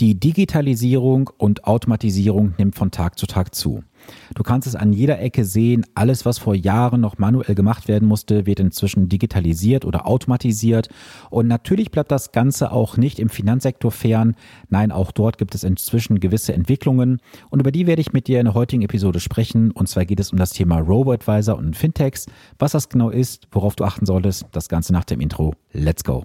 Die Digitalisierung und Automatisierung nimmt von Tag zu Tag zu. Du kannst es an jeder Ecke sehen, alles, was vor Jahren noch manuell gemacht werden musste, wird inzwischen digitalisiert oder automatisiert. Und natürlich bleibt das Ganze auch nicht im Finanzsektor fern. Nein, auch dort gibt es inzwischen gewisse Entwicklungen. Und über die werde ich mit dir in der heutigen Episode sprechen. Und zwar geht es um das Thema Robo-Advisor und Fintechs. Was das genau ist, worauf du achten solltest, das Ganze nach dem Intro. Let's go!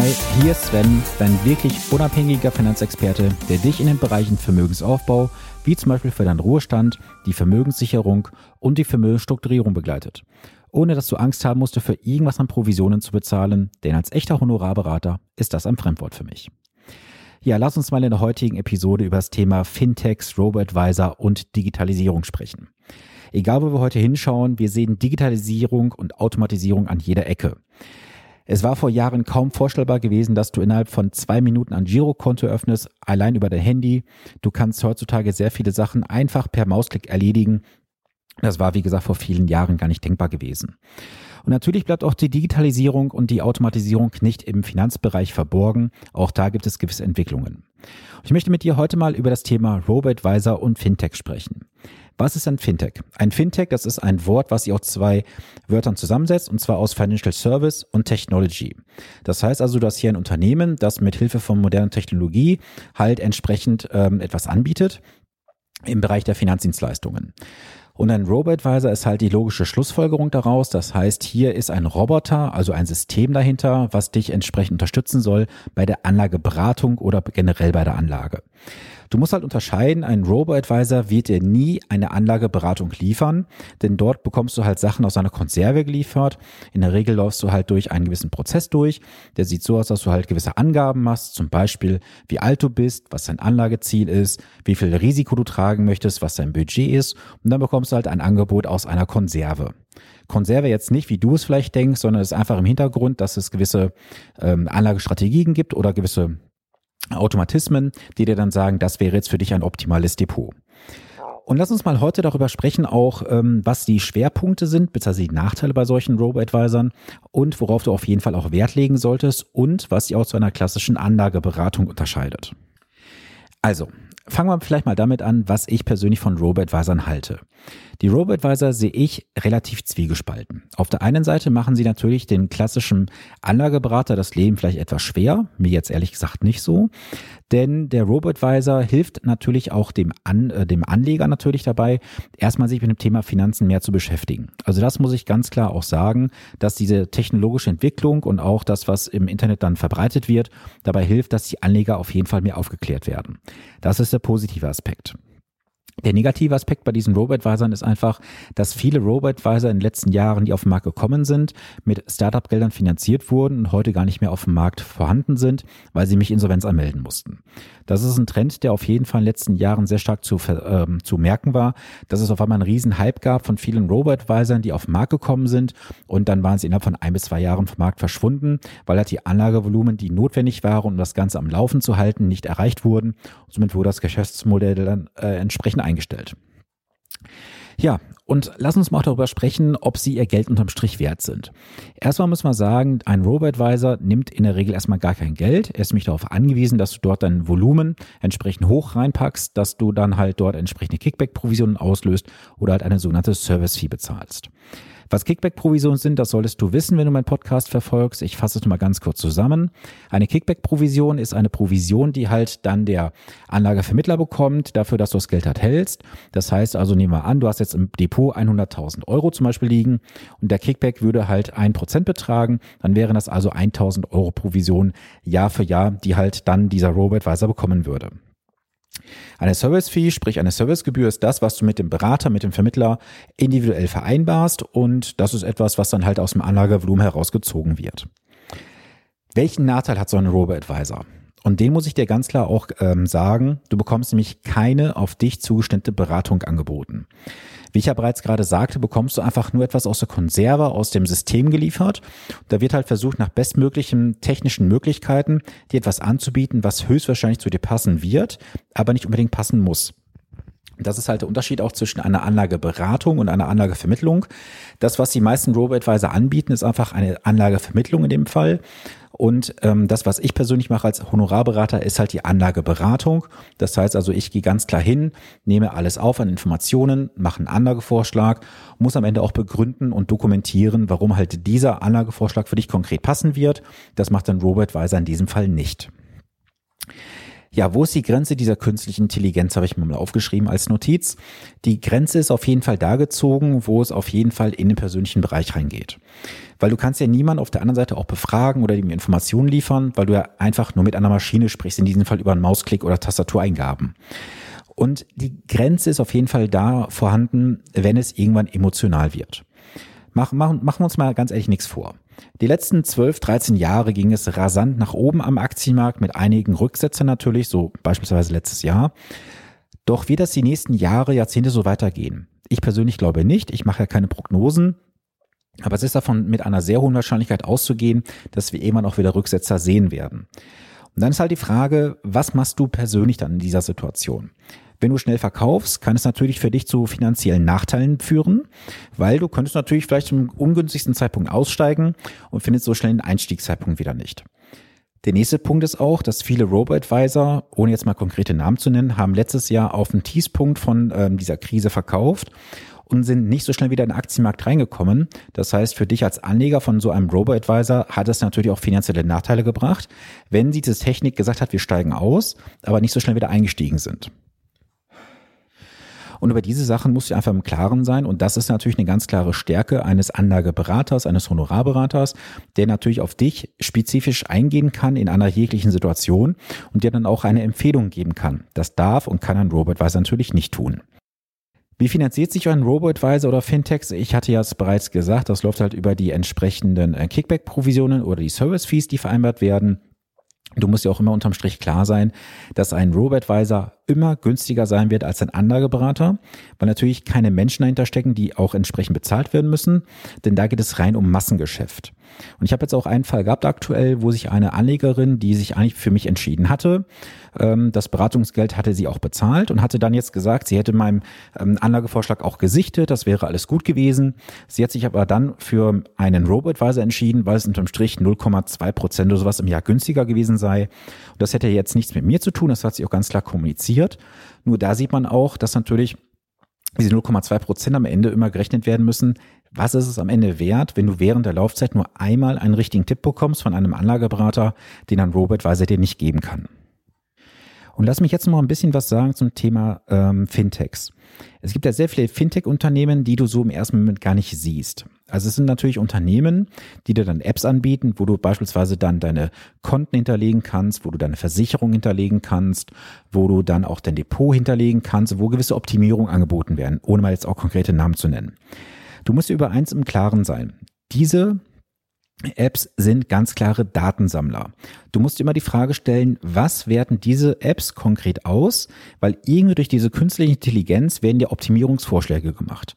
Hi, hier ist Sven, dein wirklich unabhängiger Finanzexperte, der dich in den Bereichen Vermögensaufbau, wie zum Beispiel für deinen Ruhestand, die Vermögenssicherung und die Vermögensstrukturierung begleitet. Ohne dass du Angst haben musst, für irgendwas an Provisionen zu bezahlen, denn als echter Honorarberater ist das ein Fremdwort für mich. Ja, lass uns mal in der heutigen Episode über das Thema Fintechs, Robo-Advisor und Digitalisierung sprechen. Egal, wo wir heute hinschauen, wir sehen Digitalisierung und Automatisierung an jeder Ecke. Es war vor Jahren kaum vorstellbar gewesen, dass du innerhalb von zwei Minuten ein Girokonto öffnest, allein über dein Handy. Du kannst heutzutage sehr viele Sachen einfach per Mausklick erledigen. Das war, wie gesagt, vor vielen Jahren gar nicht denkbar gewesen. Und natürlich bleibt auch die Digitalisierung und die Automatisierung nicht im Finanzbereich verborgen. Auch da gibt es gewisse Entwicklungen. Ich möchte mit dir heute mal über das Thema Robo-Advisor und Fintech sprechen. Was ist ein Fintech? Ein Fintech, das ist ein Wort, was sich aus zwei Wörtern zusammensetzt, und zwar aus Financial Service und Technology. Das heißt also, du hast hier ein Unternehmen, das mit Hilfe von moderner Technologie halt entsprechend ähm, etwas anbietet im Bereich der Finanzdienstleistungen. Und ein Robo-Advisor ist halt die logische Schlussfolgerung daraus. Das heißt, hier ist ein Roboter, also ein System dahinter, was dich entsprechend unterstützen soll bei der Anlageberatung oder generell bei der Anlage. Du musst halt unterscheiden, ein Robo-Advisor wird dir nie eine Anlageberatung liefern, denn dort bekommst du halt Sachen aus einer Konserve geliefert. In der Regel läufst du halt durch einen gewissen Prozess durch. Der sieht so aus, dass du halt gewisse Angaben machst, zum Beispiel wie alt du bist, was dein Anlageziel ist, wie viel Risiko du tragen möchtest, was dein Budget ist und dann bekommst du halt ein Angebot aus einer Konserve. Konserve jetzt nicht, wie du es vielleicht denkst, sondern es ist einfach im Hintergrund, dass es gewisse ähm, Anlagestrategien gibt oder gewisse Automatismen, die dir dann sagen, das wäre jetzt für dich ein optimales Depot. Und lass uns mal heute darüber sprechen, auch ähm, was die Schwerpunkte sind, beziehungsweise die Nachteile bei solchen Robo-Advisern und worauf du auf jeden Fall auch Wert legen solltest und was sie auch zu einer klassischen Anlageberatung unterscheidet. Also, fangen wir vielleicht mal damit an, was ich persönlich von Robo-Advisern halte. Die Robo-Advisor sehe ich relativ zwiegespalten. Auf der einen Seite machen sie natürlich den klassischen Anlageberater das Leben vielleicht etwas schwer, mir jetzt ehrlich gesagt nicht so, denn der Robo-Advisor hilft natürlich auch dem, An, äh, dem Anleger natürlich dabei, erstmal sich mit dem Thema Finanzen mehr zu beschäftigen. Also das muss ich ganz klar auch sagen, dass diese technologische Entwicklung und auch das, was im Internet dann verbreitet wird, dabei hilft, dass die Anleger auf jeden Fall mehr aufgeklärt werden. Das ist der positive Aspekt. Der negative Aspekt bei diesen Robo-Advisern ist einfach, dass viele Robo-Advisor in den letzten Jahren, die auf den Markt gekommen sind, mit Startup-Geldern finanziert wurden und heute gar nicht mehr auf dem Markt vorhanden sind, weil sie mich Insolvenz anmelden mussten. Das ist ein Trend, der auf jeden Fall in den letzten Jahren sehr stark zu, ähm, zu merken war, dass es auf einmal einen riesen Hype gab von vielen Robo-Advisern, die auf den Markt gekommen sind und dann waren sie innerhalb von ein bis zwei Jahren vom Markt verschwunden, weil halt die Anlagevolumen, die notwendig waren, um das Ganze am Laufen zu halten, nicht erreicht wurden. Somit wurde das Geschäftsmodell dann äh, entsprechend eingestellt. Ja, und lass uns mal darüber sprechen, ob sie ihr Geld unterm Strich wert sind. Erstmal muss man sagen, ein Robo-Advisor nimmt in der Regel erstmal gar kein Geld. Er ist nämlich darauf angewiesen, dass du dort dein Volumen entsprechend hoch reinpackst, dass du dann halt dort entsprechende Kickback-Provisionen auslöst oder halt eine sogenannte Service-Fee bezahlst. Was Kickback-Provisionen sind, das solltest du wissen, wenn du meinen Podcast verfolgst. Ich fasse es mal ganz kurz zusammen. Eine Kickback-Provision ist eine Provision, die halt dann der Anlagevermittler bekommt, dafür, dass du das Geld halt hältst. Das heißt also, nehmen wir an, du hast jetzt im Depot 100.000 Euro zum Beispiel liegen und der Kickback würde halt ein Prozent betragen. Dann wären das also 1.000 Euro Provision Jahr für Jahr, die halt dann dieser Robo-Advisor bekommen würde. Eine Service-Fee, sprich eine Servicegebühr, ist das, was du mit dem Berater, mit dem Vermittler individuell vereinbarst und das ist etwas, was dann halt aus dem Anlagevolumen herausgezogen wird. Welchen Nachteil hat so ein Robo-Advisor? Und den muss ich dir ganz klar auch ähm, sagen, du bekommst nämlich keine auf dich zugeschnittene Beratung angeboten. Wie ich ja bereits gerade sagte, bekommst du einfach nur etwas aus der Konserve, aus dem System geliefert. Da wird halt versucht, nach bestmöglichen technischen Möglichkeiten dir etwas anzubieten, was höchstwahrscheinlich zu dir passen wird, aber nicht unbedingt passen muss. Das ist halt der Unterschied auch zwischen einer Anlageberatung und einer Anlagevermittlung. Das, was die meisten Robo-Advisor anbieten, ist einfach eine Anlagevermittlung in dem Fall. Und ähm, das, was ich persönlich mache als Honorarberater, ist halt die Anlageberatung. Das heißt also, ich gehe ganz klar hin, nehme alles auf an Informationen, mache einen Anlagevorschlag, muss am Ende auch begründen und dokumentieren, warum halt dieser Anlagevorschlag für dich konkret passen wird. Das macht dann Robo-Advisor in diesem Fall nicht. Ja, wo ist die Grenze dieser künstlichen Intelligenz, habe ich mir mal aufgeschrieben als Notiz. Die Grenze ist auf jeden Fall da gezogen, wo es auf jeden Fall in den persönlichen Bereich reingeht. Weil du kannst ja niemand auf der anderen Seite auch befragen oder ihm Informationen liefern, weil du ja einfach nur mit einer Maschine sprichst, in diesem Fall über einen Mausklick oder Tastatureingaben. Und die Grenze ist auf jeden Fall da vorhanden, wenn es irgendwann emotional wird. Machen, machen, machen wir uns mal ganz ehrlich nichts vor. Die letzten 12, 13 Jahre ging es rasant nach oben am Aktienmarkt mit einigen Rücksätzen natürlich, so beispielsweise letztes Jahr. Doch wird das die nächsten Jahre, Jahrzehnte so weitergehen? Ich persönlich glaube nicht. Ich mache ja keine Prognosen. Aber es ist davon mit einer sehr hohen Wahrscheinlichkeit auszugehen, dass wir irgendwann auch wieder Rücksetzer sehen werden. Und dann ist halt die Frage, was machst du persönlich dann in dieser Situation? Wenn du schnell verkaufst, kann es natürlich für dich zu finanziellen Nachteilen führen, weil du könntest natürlich vielleicht zum ungünstigsten Zeitpunkt aussteigen und findest so schnell den Einstiegszeitpunkt wieder nicht. Der nächste Punkt ist auch, dass viele Robo-Advisor, ohne jetzt mal konkrete Namen zu nennen, haben letztes Jahr auf den Tiefpunkt von ähm, dieser Krise verkauft und sind nicht so schnell wieder in den Aktienmarkt reingekommen. Das heißt, für dich als Anleger von so einem Robo-Advisor hat es natürlich auch finanzielle Nachteile gebracht, wenn diese Technik gesagt hat, wir steigen aus, aber nicht so schnell wieder eingestiegen sind. Und über diese Sachen muss ich einfach im Klaren sein. Und das ist natürlich eine ganz klare Stärke eines Anlageberaters, eines Honorarberaters, der natürlich auf dich spezifisch eingehen kann in einer jeglichen Situation und dir dann auch eine Empfehlung geben kann. Das darf und kann ein Robo-Advisor natürlich nicht tun. Wie finanziert sich ein Robo-Advisor oder Fintechs? Ich hatte ja bereits gesagt, das läuft halt über die entsprechenden äh, Kickback-Provisionen oder die Service-Fees, die vereinbart werden. Du musst ja auch immer unterm Strich klar sein, dass ein Robo-Advisor immer günstiger sein wird als ein Anlageberater, weil natürlich keine Menschen dahinter stecken, die auch entsprechend bezahlt werden müssen, denn da geht es rein um Massengeschäft. Und ich habe jetzt auch einen Fall gehabt aktuell, wo sich eine Anlegerin, die sich eigentlich für mich entschieden hatte, ähm, das Beratungsgeld hatte sie auch bezahlt und hatte dann jetzt gesagt, sie hätte meinem ähm, Anlagevorschlag auch gesichtet, das wäre alles gut gewesen. Sie hat sich aber dann für einen Robo-Advisor entschieden, weil es unterm Strich 0,2 Prozent oder sowas im Jahr günstiger gewesen sei. Und das hätte jetzt nichts mit mir zu tun, das hat sie auch ganz klar kommuniziert. Nur da sieht man auch, dass natürlich diese 0,2 Prozent am Ende immer gerechnet werden müssen. Was ist es am Ende wert, wenn du während der Laufzeit nur einmal einen richtigen Tipp bekommst von einem Anlageberater, den ein Robo-Advisor dir nicht geben kann? Und lass mich jetzt noch ein bisschen was sagen zum Thema ähm, Fintechs. Es gibt ja sehr viele Fintech-Unternehmen, die du so im ersten Moment gar nicht siehst. Also es sind natürlich Unternehmen, die dir dann Apps anbieten, wo du beispielsweise dann deine Konten hinterlegen kannst, wo du deine Versicherung hinterlegen kannst, wo du dann auch dein Depot hinterlegen kannst, wo gewisse Optimierungen angeboten werden, ohne mal jetzt auch konkrete Namen zu nennen. Du musst über eins im Klaren sein. Diese Apps sind ganz klare Datensammler. Du musst immer die Frage stellen, was werten diese Apps konkret aus? Weil irgendwie durch diese künstliche Intelligenz werden dir Optimierungsvorschläge gemacht.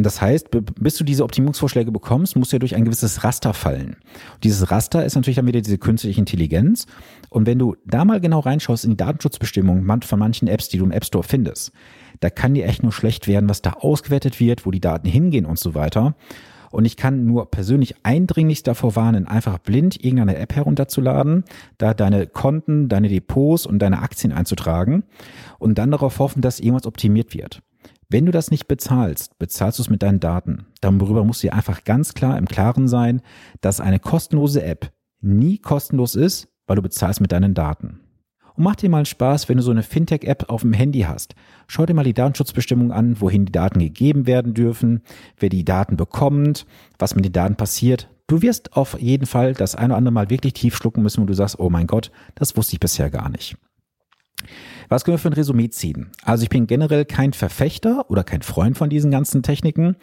Und das heißt, bis du diese Optimierungsvorschläge bekommst, musst du ja durch ein gewisses Raster fallen. Und dieses Raster ist natürlich dann wieder diese künstliche Intelligenz. Und wenn du da mal genau reinschaust in die Datenschutzbestimmungen von manchen Apps, die du im App Store findest, da kann dir echt nur schlecht werden, was da ausgewertet wird, wo die Daten hingehen und so weiter. Und ich kann nur persönlich eindringlichst davor warnen, einfach blind irgendeine App herunterzuladen, da deine Konten, deine Depots und deine Aktien einzutragen und dann darauf hoffen, dass irgendwas optimiert wird. Wenn du das nicht bezahlst, bezahlst du es mit deinen Daten. Darüber musst du dir einfach ganz klar im Klaren sein, dass eine kostenlose App nie kostenlos ist, weil du bezahlst mit deinen Daten. Und mach dir mal Spaß, wenn du so eine Fintech-App auf dem Handy hast. Schau dir mal die Datenschutzbestimmungen an, wohin die Daten gegeben werden dürfen, wer die Daten bekommt, was mit den Daten passiert. Du wirst auf jeden Fall das eine oder andere Mal wirklich tief schlucken müssen, wo du sagst, oh mein Gott, das wusste ich bisher gar nicht. Was können wir für ein Resümee ziehen? Also ich bin generell kein Verfechter oder kein Freund von diesen ganzen Techniken.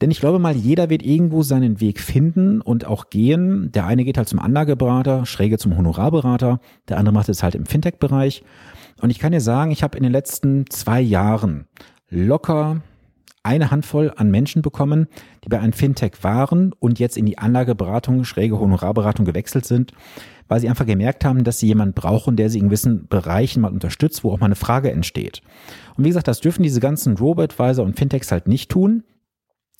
Denn ich glaube mal, jeder wird irgendwo seinen Weg finden und auch gehen. Der eine geht halt zum Anlageberater, schräge zum Honorarberater, der andere macht es halt im Fintech-Bereich. Und ich kann dir sagen, ich habe in den letzten zwei Jahren locker eine Handvoll an Menschen bekommen, die bei einem Fintech waren und jetzt in die Anlageberatung, schräge Honorarberatung gewechselt sind, weil sie einfach gemerkt haben, dass sie jemanden brauchen, der sie in gewissen Bereichen mal unterstützt, wo auch mal eine Frage entsteht. Und wie gesagt, das dürfen diese ganzen Robo-Advisor und Fintechs halt nicht tun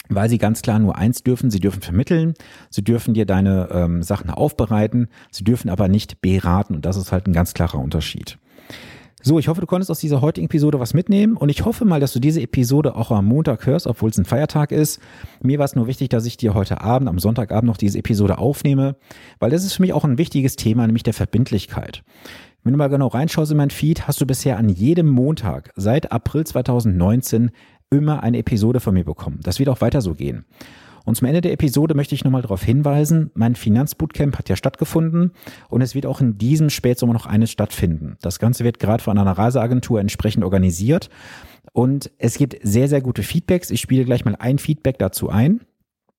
weil sie ganz klar nur eins dürfen, sie dürfen vermitteln, sie dürfen dir deine ähm, Sachen aufbereiten, sie dürfen aber nicht beraten und das ist halt ein ganz klarer Unterschied. So, ich hoffe, du konntest aus dieser heutigen Episode was mitnehmen und ich hoffe mal, dass du diese Episode auch am Montag hörst, obwohl es ein Feiertag ist. Mir war es nur wichtig, dass ich dir heute Abend, am Sonntagabend noch diese Episode aufnehme, weil das ist für mich auch ein wichtiges Thema, nämlich der Verbindlichkeit. Wenn du mal genau reinschaust in mein Feed, hast du bisher an jedem Montag seit April 2019 immer eine Episode von mir bekommen. Das wird auch weiter so gehen. Und zum Ende der Episode möchte ich nochmal darauf hinweisen, mein Finanzbootcamp hat ja stattgefunden und es wird auch in diesem Spätsommer noch eines stattfinden. Das Ganze wird gerade von einer Reiseagentur entsprechend organisiert und es gibt sehr, sehr gute Feedbacks. Ich spiele gleich mal ein Feedback dazu ein.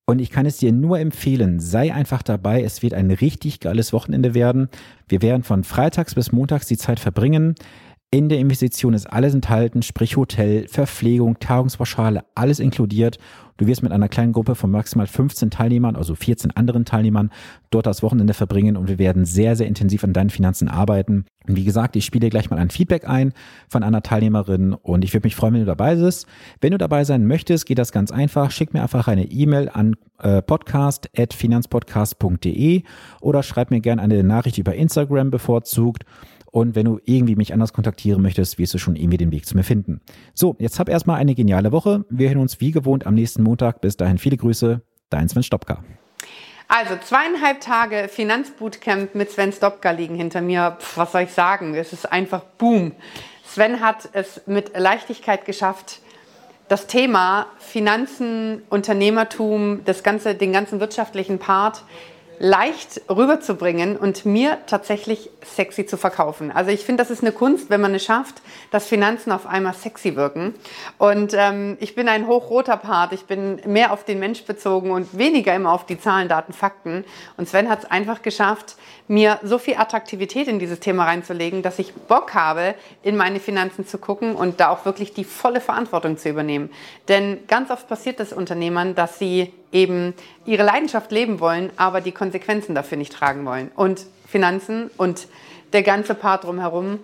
Und ich kann es dir nur empfehlen, sei einfach dabei. Es wird ein richtig geiles Wochenende werden. Wir werden von Freitags bis Montags die Zeit verbringen. In der Investition ist alles enthalten, sprich Hotel, Verpflegung, Tagungspauschale, alles inkludiert. Du wirst mit einer kleinen Gruppe von maximal 15 Teilnehmern, also 14 anderen Teilnehmern, dort das Wochenende verbringen und wir werden sehr, sehr intensiv an deinen Finanzen arbeiten. Und wie gesagt, ich spiele gleich mal ein Feedback ein von einer Teilnehmerin und ich würde mich freuen, wenn du dabei bist. Wenn du dabei sein möchtest, geht das ganz einfach. Schick mir einfach eine E-Mail an äh, podcast.finanzpodcast.de oder schreib mir gerne eine Nachricht über Instagram bevorzugt. Und wenn du irgendwie mich anders kontaktieren möchtest, wirst du schon irgendwie den Weg zu mir finden. So, jetzt hab erstmal eine geniale Woche. Wir hören uns wie gewohnt am nächsten Montag. Bis dahin viele Grüße. Dein Sven Stopka. Also zweieinhalb Tage Finanzbootcamp mit Sven Stopka liegen hinter mir. Pff, was soll ich sagen? Es ist einfach Boom. Sven hat es mit Leichtigkeit geschafft, das Thema Finanzen, Unternehmertum, das ganze, den ganzen wirtschaftlichen Part leicht rüberzubringen und mir tatsächlich sexy zu verkaufen. Also ich finde, das ist eine Kunst, wenn man es schafft, dass Finanzen auf einmal sexy wirken. Und ähm, ich bin ein hochroter Part. Ich bin mehr auf den Mensch bezogen und weniger immer auf die Zahlen, Daten, Fakten. Und Sven hat es einfach geschafft, mir so viel Attraktivität in dieses Thema reinzulegen, dass ich Bock habe, in meine Finanzen zu gucken und da auch wirklich die volle Verantwortung zu übernehmen. Denn ganz oft passiert es Unternehmern, dass sie eben ihre Leidenschaft leben wollen, aber die Konsequenzen dafür nicht tragen wollen. Und Finanzen und der ganze Part drumherum,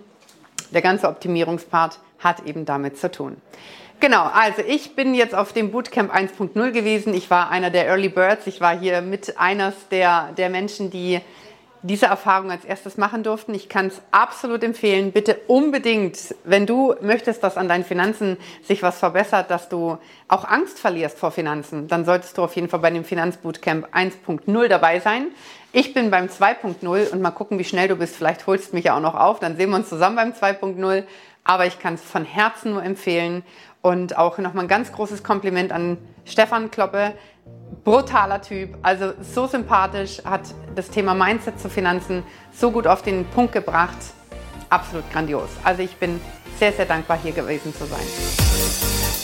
der ganze Optimierungspart hat eben damit zu tun. Genau, also ich bin jetzt auf dem Bootcamp 1.0 gewesen. Ich war einer der Early Birds. Ich war hier mit eines der, der Menschen, die diese Erfahrung als erstes machen durften. Ich kann es absolut empfehlen. Bitte unbedingt, wenn du möchtest, dass an deinen Finanzen sich was verbessert, dass du auch Angst verlierst vor Finanzen, dann solltest du auf jeden Fall bei dem Finanzbootcamp 1.0 dabei sein. Ich bin beim 2.0 und mal gucken, wie schnell du bist. Vielleicht holst du mich ja auch noch auf, dann sehen wir uns zusammen beim 2.0. Aber ich kann es von Herzen nur empfehlen. Und auch nochmal ein ganz großes Kompliment an Stefan Kloppe, brutaler Typ, also so sympathisch, hat das Thema Mindset zu Finanzen so gut auf den Punkt gebracht. Absolut grandios. Also ich bin sehr, sehr dankbar, hier gewesen zu sein.